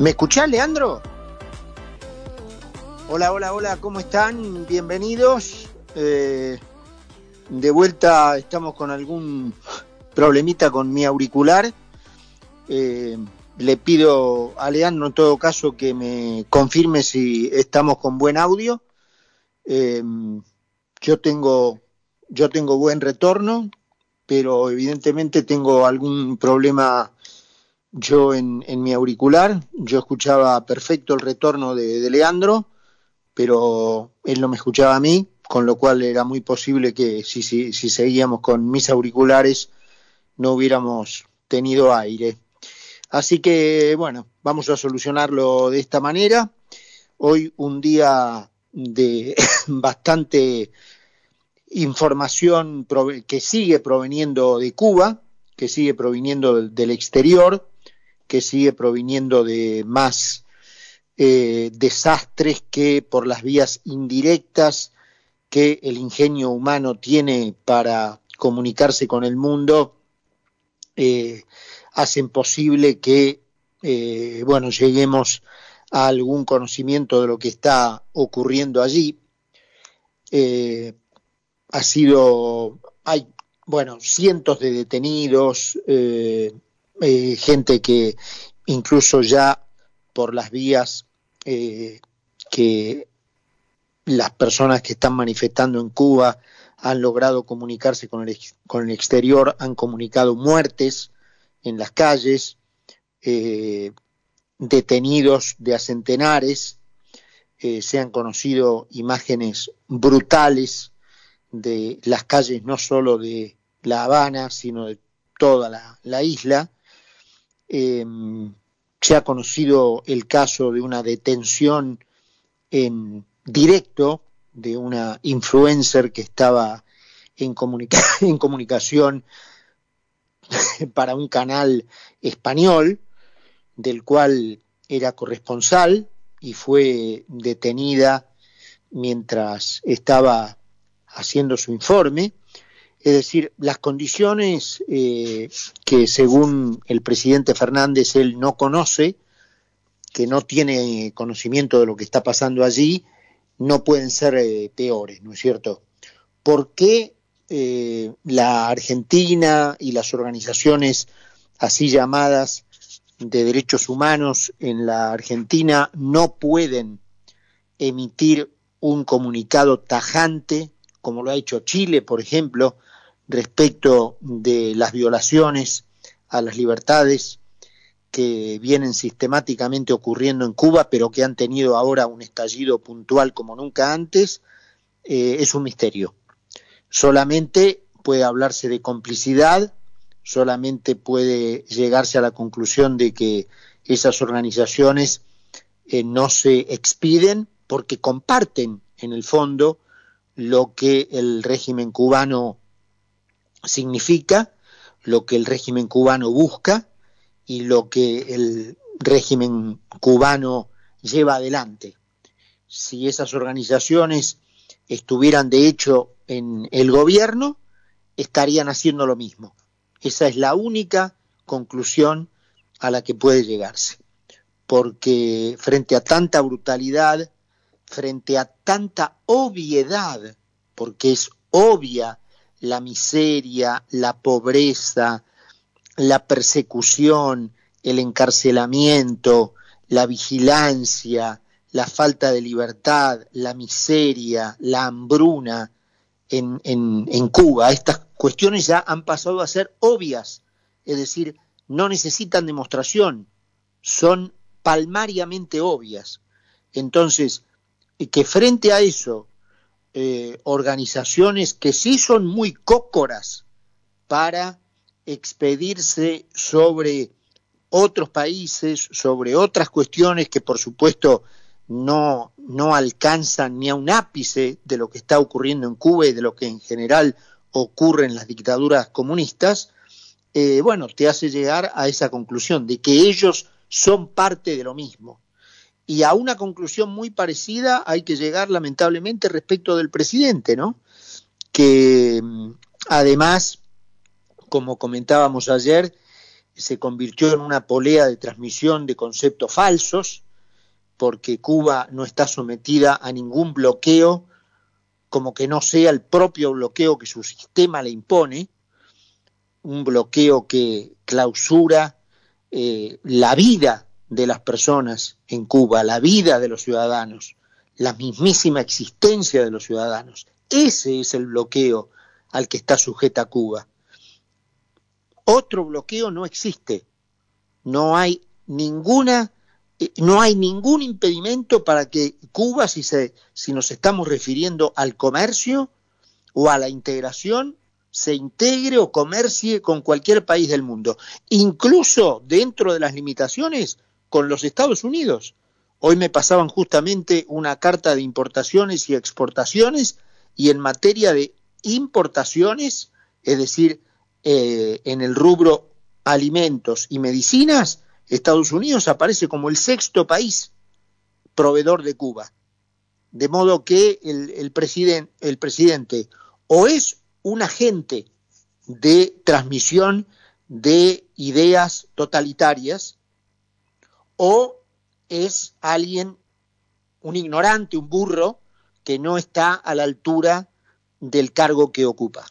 ¿Me escuchás, Leandro? Hola, hola, hola, ¿cómo están? Bienvenidos. Eh, de vuelta estamos con algún problemita con mi auricular. Eh, le pido a Leandro en todo caso que me confirme si estamos con buen audio. Eh, yo tengo yo tengo buen retorno, pero evidentemente tengo algún problema yo en, en, mi auricular, yo escuchaba perfecto el retorno de, Leandro, pero él no me escuchaba a mí, con lo cual era muy posible que si, si, si seguíamos con mis auriculares no hubiéramos tenido aire. Así que bueno, vamos a solucionarlo de esta manera. Hoy un día de bastante información que sigue proveniendo de Cuba, que sigue proviniendo del exterior, que sigue proviniendo de más eh, desastres que por las vías indirectas que el ingenio humano tiene para comunicarse con el mundo, eh, hacen posible que, eh, bueno, lleguemos a algún conocimiento de lo que está ocurriendo allí. Ha sido, hay, bueno, cientos de detenidos, eh, gente que incluso ya por las vías eh, que las personas que están manifestando en Cuba han logrado comunicarse con el, con el exterior, han comunicado muertes en las calles, eh, detenidos de a centenares, eh, se han conocido imágenes brutales de las calles no solo de La Habana, sino de toda la, la isla, eh, se ha conocido el caso de una detención en directo de una influencer que estaba en comunicación para un canal español, del cual era corresponsal y fue detenida mientras estaba haciendo su informe. Es decir, las condiciones eh, que según el presidente Fernández él no conoce, que no tiene conocimiento de lo que está pasando allí, no pueden ser eh, peores, ¿no es cierto? ¿Por qué eh, la Argentina y las organizaciones así llamadas de derechos humanos en la Argentina no pueden emitir un comunicado tajante, como lo ha hecho Chile, por ejemplo, respecto de las violaciones a las libertades que vienen sistemáticamente ocurriendo en Cuba, pero que han tenido ahora un estallido puntual como nunca antes, eh, es un misterio. Solamente puede hablarse de complicidad, solamente puede llegarse a la conclusión de que esas organizaciones eh, no se expiden porque comparten en el fondo lo que el régimen cubano significa, lo que el régimen cubano busca y lo que el régimen cubano lleva adelante. Si esas organizaciones estuvieran de hecho en el gobierno, estarían haciendo lo mismo. Esa es la única conclusión a la que puede llegarse. Porque frente a tanta brutalidad, frente a tanta obviedad, porque es obvia la miseria, la pobreza, la persecución, el encarcelamiento, la vigilancia, la falta de libertad, la miseria, la hambruna en, en, Cuba. Estas cuestiones ya han pasado a ser obvias, es decir, no necesitan demostración, son palmariamente obvias. Entonces, que frente a eso eh, organizaciones que sí son muy cócoras para expedirse sobre otros países, sobre otras cuestiones que por supuesto no, no alcanzan ni a un ápice de lo que está ocurriendo en Cuba y de lo que en general ocurre en las dictaduras comunistas, eh, bueno, te hace llegar a esa conclusión de que ellos son parte de lo mismo y a una conclusión muy parecida hay que llegar lamentablemente respecto del presidente, ¿no? Que mm, además, como comentábamos ayer, se convirtió en una polea de transmisión de conceptos falsos, porque Cuba no está sometida a ningún bloqueo, como que no sea el propio bloqueo que su sistema le impone, un bloqueo que clausura eh, la vida de las personas en Cuba, la vida de los ciudadanos, la mismísima existencia de los ciudadanos. Ese es el bloqueo al que está sujeta Cuba. Otro bloqueo no existe. No hay ninguna eh, no hay ningún impedimento para que Cuba, si, se, si nos estamos refiriendo al comercio o a la integración, se integre o comercie con cualquier país del mundo, incluso dentro de las limitaciones con los Estados Unidos. Hoy me pasaban justamente una carta de importaciones y exportaciones y en materia de importaciones, es decir, eh, en el rubro alimentos y medicinas, Estados Unidos aparece como el sexto país proveedor de Cuba. De modo que el, el presidente o es un agente de transmisión de ideas totalitarias o es alguien, un ignorante, un burro, que no está a la altura del cargo que ocupa.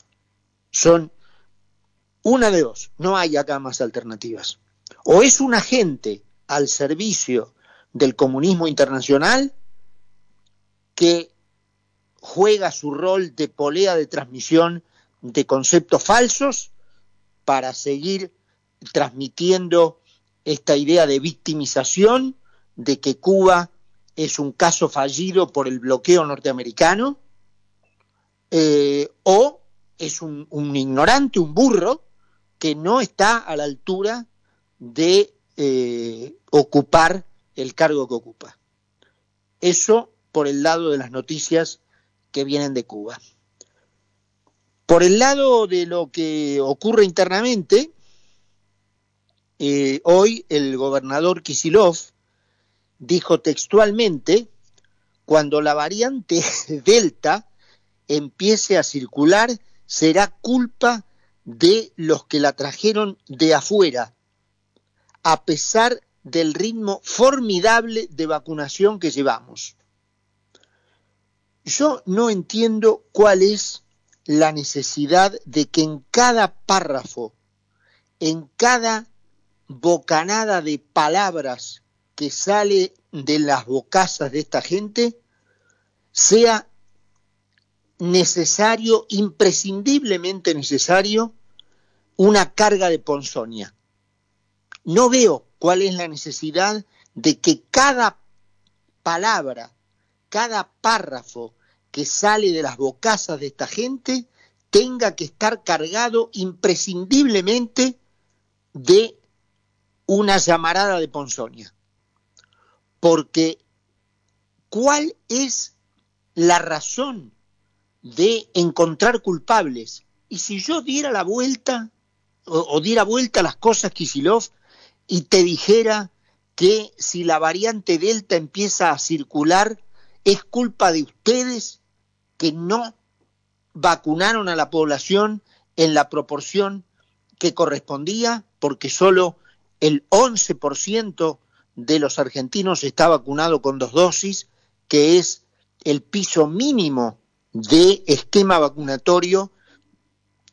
Son una de dos, no hay acá más alternativas. O es un agente al servicio del comunismo internacional que juega su rol de polea de transmisión de conceptos falsos para seguir transmitiendo esta idea de victimización, de que Cuba es un caso fallido por el bloqueo norteamericano, eh, o es un, ignorante, un burro, que no está a la altura de eh, ocupar el cargo que ocupa. Eso por el lado de las noticias que vienen de Cuba. Por el lado de lo que ocurre internamente, eh, hoy el gobernador Kisilov dijo textualmente, cuando la variante Delta empiece a circular, será culpa de los que la trajeron de afuera, a pesar del ritmo formidable de vacunación que llevamos. Yo no entiendo cuál es la necesidad de que en cada párrafo, en cada bocanada de palabras que sale de las bocazas de esta gente, sea necesario, imprescindiblemente necesario, una carga de ponzoña. No veo cuál es la necesidad de que cada palabra, cada párrafo que sale de las bocazas de esta gente tenga que estar cargado imprescindiblemente de una llamarada de ponzoña. Porque, ¿cuál es la razón de encontrar culpables? Y si yo diera la vuelta, o, diera vuelta a las cosas, Kisilov, y te dijera que si la variante Delta empieza a circular, es culpa de ustedes que no vacunaron a la población en la proporción que correspondía, porque solo el 11% de los argentinos está vacunado con dos dosis, que es el piso mínimo de esquema vacunatorio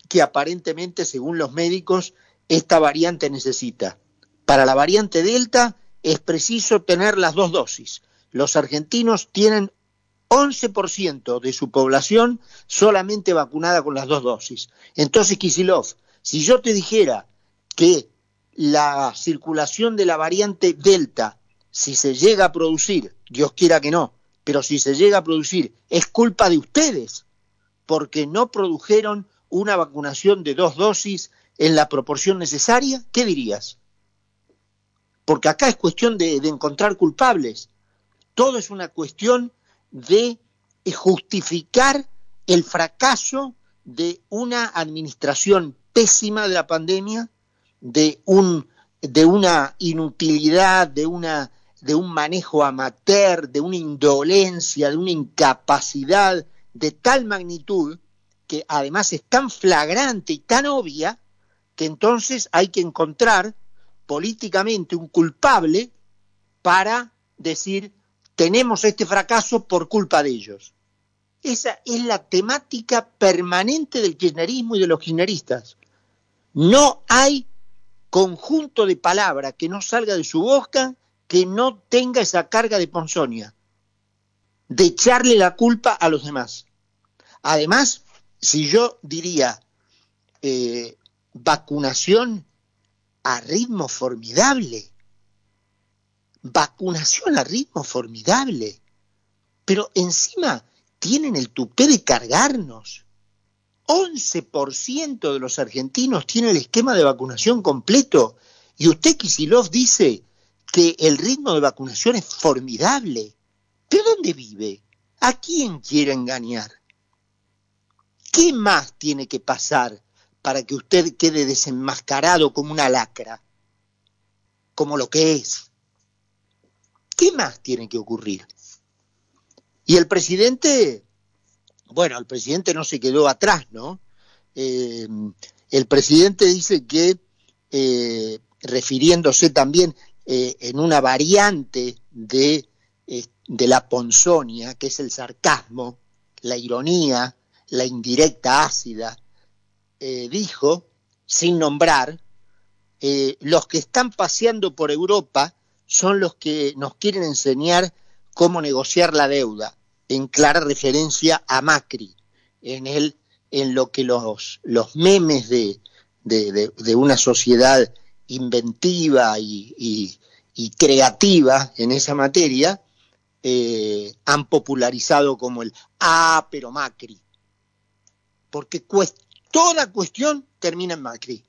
que aparentemente, según los médicos, esta variante necesita. Para la variante Delta es preciso tener las dos dosis. Los argentinos tienen 11% de su población solamente vacunada con las dos dosis. Entonces, Kisilov, si yo te dijera que la circulación de la variante Delta, si se llega a producir, Dios quiera que no, pero si se llega a producir, es culpa de ustedes, porque no produjeron una vacunación de dos dosis en la proporción necesaria, ¿qué dirías? Porque acá es cuestión de, de encontrar culpables. Todo es una cuestión de justificar el fracaso de una administración pésima de la pandemia, de, un, de una inutilidad, de, una, de un manejo amateur, de una indolencia, de una incapacidad de tal magnitud que además es tan flagrante y tan obvia que entonces hay que encontrar políticamente un culpable para decir tenemos este fracaso por culpa de ellos. Esa es la temática permanente del kirchnerismo y de los kirchneristas. No hay conjunto de palabras que no salga de su boca que no tenga esa carga de ponzonia, de echarle la culpa a los demás. Además, si yo diría eh, vacunación a ritmo formidable, vacunación a ritmo formidable, pero encima tienen el tupé de cargarnos. 11% de los argentinos tienen el esquema de vacunación completo y usted, Kisilov, dice que el ritmo de vacunación es formidable. ¿De dónde vive? ¿A quién quiere engañar? ¿Qué más tiene que pasar para que usted quede desenmascarado como una lacra? Como lo que es. ¿Qué más tiene que ocurrir? Y el presidente, bueno, el presidente no se quedó atrás, ¿no? Eh, el presidente dice que, eh, refiriéndose también eh, en una variante de, de la ponzonia, que es el sarcasmo, la ironía, la indirecta ácida, dijo, sin nombrar, los que están paseando por Europa son los que nos quieren enseñar cómo negociar la deuda, en clara referencia a Macri, en, el, en lo que los, los memes de, de, una sociedad inventiva y, creativa en esa materia eh, han popularizado como el ah, pero Macri. Porque toda cuestión termina en Macri.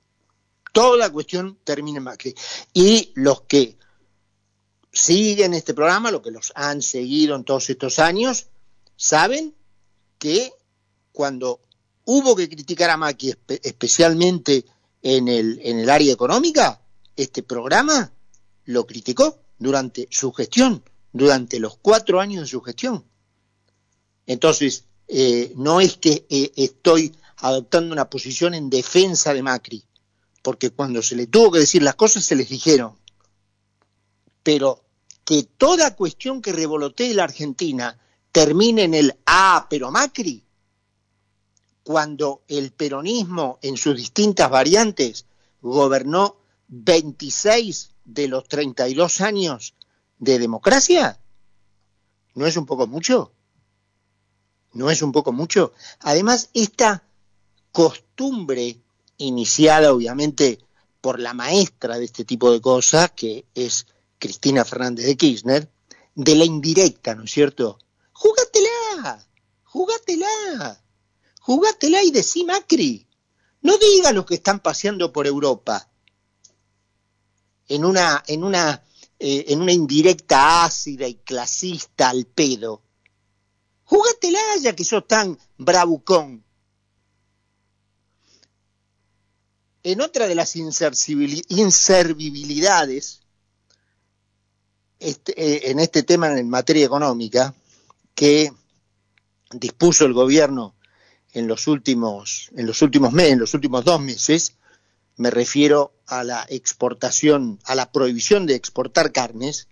Toda cuestión termina en Macri. Y los que siguen este programa, lo que los han seguido en todos estos años, saben que cuando hubo que criticar a Macri, especialmente en el, en el área económica, este programa lo criticó durante su gestión, durante los cuatro años de su gestión. Entonces, eh, no es que eh, estoy adoptando una posición en defensa de Macri, porque cuando se le tuvo que decir las cosas se les dijeron pero que toda cuestión que revolotee la Argentina termine en el ah, pero Macri, cuando el peronismo en sus distintas variantes gobernó 26 de los 32 años de democracia, ¿no es un poco mucho? ¿No es un poco mucho? Además, esta costumbre iniciada obviamente por la maestra de este tipo de cosas, que es Cristina Fernández de Kirchner, de la indirecta, ¿no es cierto? Júgatela, júgatela, júgatela y decí Macri. No diga los que están paseando por Europa en una, en una, eh, en una indirecta ácida y clasista al pedo. Júgatela ya que sos tan bravucón. En otra de las inservibilidades este, eh, en este tema en materia económica que dispuso el gobierno en los últimos, en los últimos meses, en los últimos dos meses, me refiero a la exportación, a la prohibición de exportar carnes,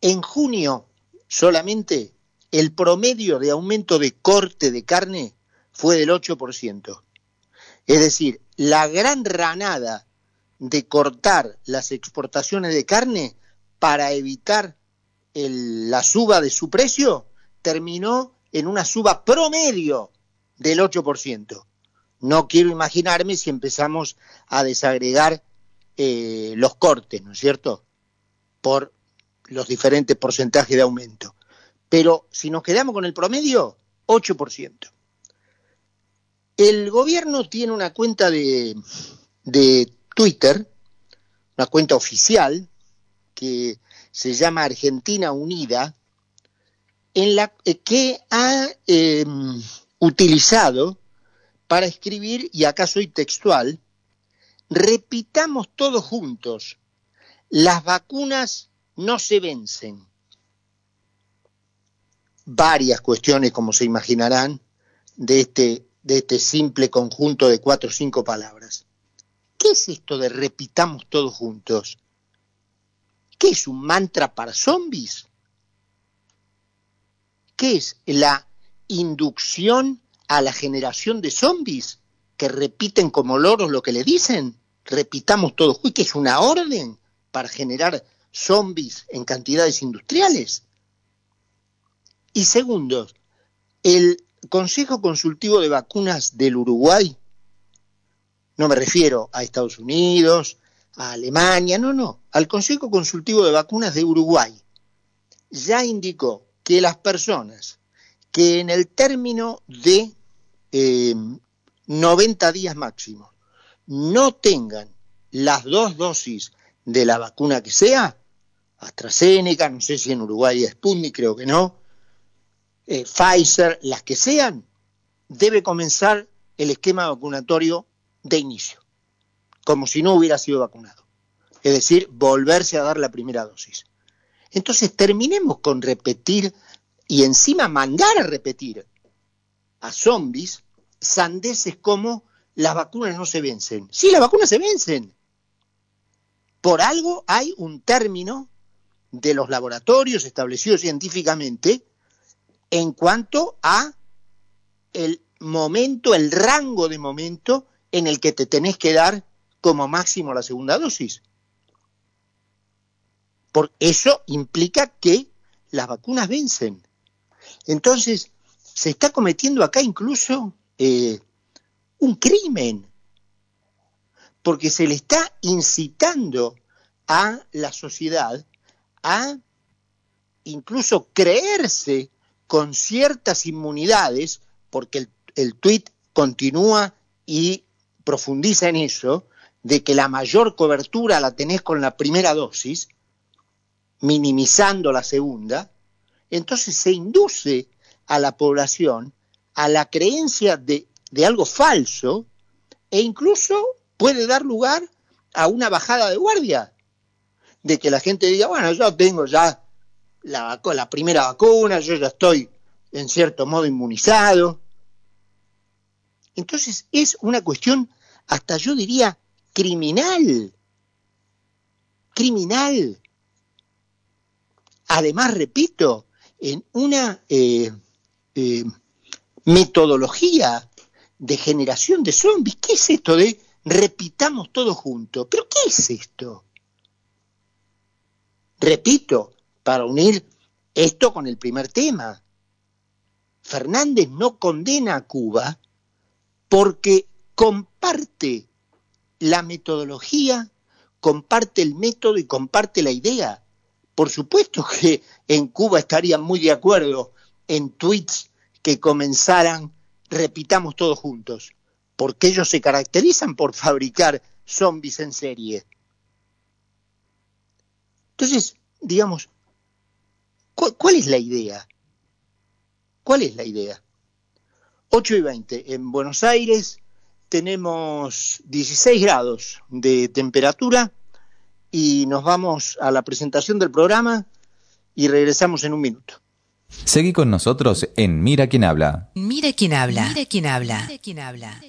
en junio solamente el promedio de aumento de corte de carne fue del 8%. Es decir, la gran ranada de cortar las exportaciones de carne para evitar la suba de su precio, terminó en una suba promedio del 8%. No quiero imaginarme si empezamos a desagregar eh, los cortes, ¿no es cierto? Por los diferentes porcentajes de aumento. Pero si nos quedamos con el promedio, 8%. El gobierno tiene una cuenta de, de Twitter, una cuenta oficial, que se llama Argentina Unida, en la eh, que ha em, utilizado para escribir, y acá soy textual, repitamos todos juntos, las vacunas no se vencen. Varias cuestiones, como se imaginarán, de este, de este simple conjunto de cuatro o cinco palabras. ¿qué es esto de repitamos todos juntos? ¿Qué es un mantra para zombies? ¿Qué es la inducción a la generación de zombies que repiten como loros lo que le dicen? Repitamos todos ¿qué es una orden para generar zombies en cantidades industriales? Y segundo, el Consejo Consultivo de Vacunas del Uruguay, no me refiero a Estados Unidos, a Alemania, no, no, al Consejo Consultivo de Vacunas de Uruguay, ya indicó que las personas que en el término de 90 eh, días máximos no tengan las dos dosis de la vacuna que sea, AstraZeneca, no sé si en Uruguay es Sputnik, creo que no, eh, Pfizer, las que sean, debe comenzar el esquema vacunatorio de inicio, como si no hubiera sido vacunado. Es decir, volverse a dar la primera dosis. Entonces terminemos con repetir y encima mandar a repetir a zombies sandeces como las vacunas no se vencen. Sí, las vacunas se vencen. Por algo hay un término de los laboratorios establecidos científicamente en cuanto a el momento, el rango de momento en el que te tenés que dar como máximo la segunda dosis. Por eso implica que las vacunas vencen. Entonces, se está cometiendo acá incluso eh, un crimen, porque se le está incitando a la sociedad a incluso creerse con ciertas inmunidades, porque el, el tuit continúa y profundiza en eso, de que la mayor cobertura la tenés con la primera dosis, minimizando la segunda, entonces se induce a la población a la creencia de, de algo falso e incluso puede dar lugar a una bajada de guardia, de que la gente diga, bueno, yo tengo ya la, la primera vacuna, yo ya estoy en cierto modo inmunizado. Entonces es una cuestión, hasta yo diría, criminal. Criminal. Además, repito, en una eh, eh, metodología de generación de zombies. ¿Qué es esto de repitamos todo juntos? ¿Pero qué es esto? Repito, para unir esto con el primer tema. Fernández no condena a Cuba porque comparte la metodología, comparte el método y comparte la idea. Por supuesto que en Cuba estarían muy de acuerdo en tweets que comenzaran, repitamos todos juntos, porque ellos se caracterizan por fabricar zombies en serie. Entonces, digamos, ¿Cuál, es la idea? ¿Cuál es la idea? 8 y 20. En Buenos Aires tenemos 16 grados de temperatura y nos vamos a la presentación del programa y regresamos en un minuto. Seguí con nosotros en Mira quién habla. Mira quién habla. Mira quién habla. Mira quién habla.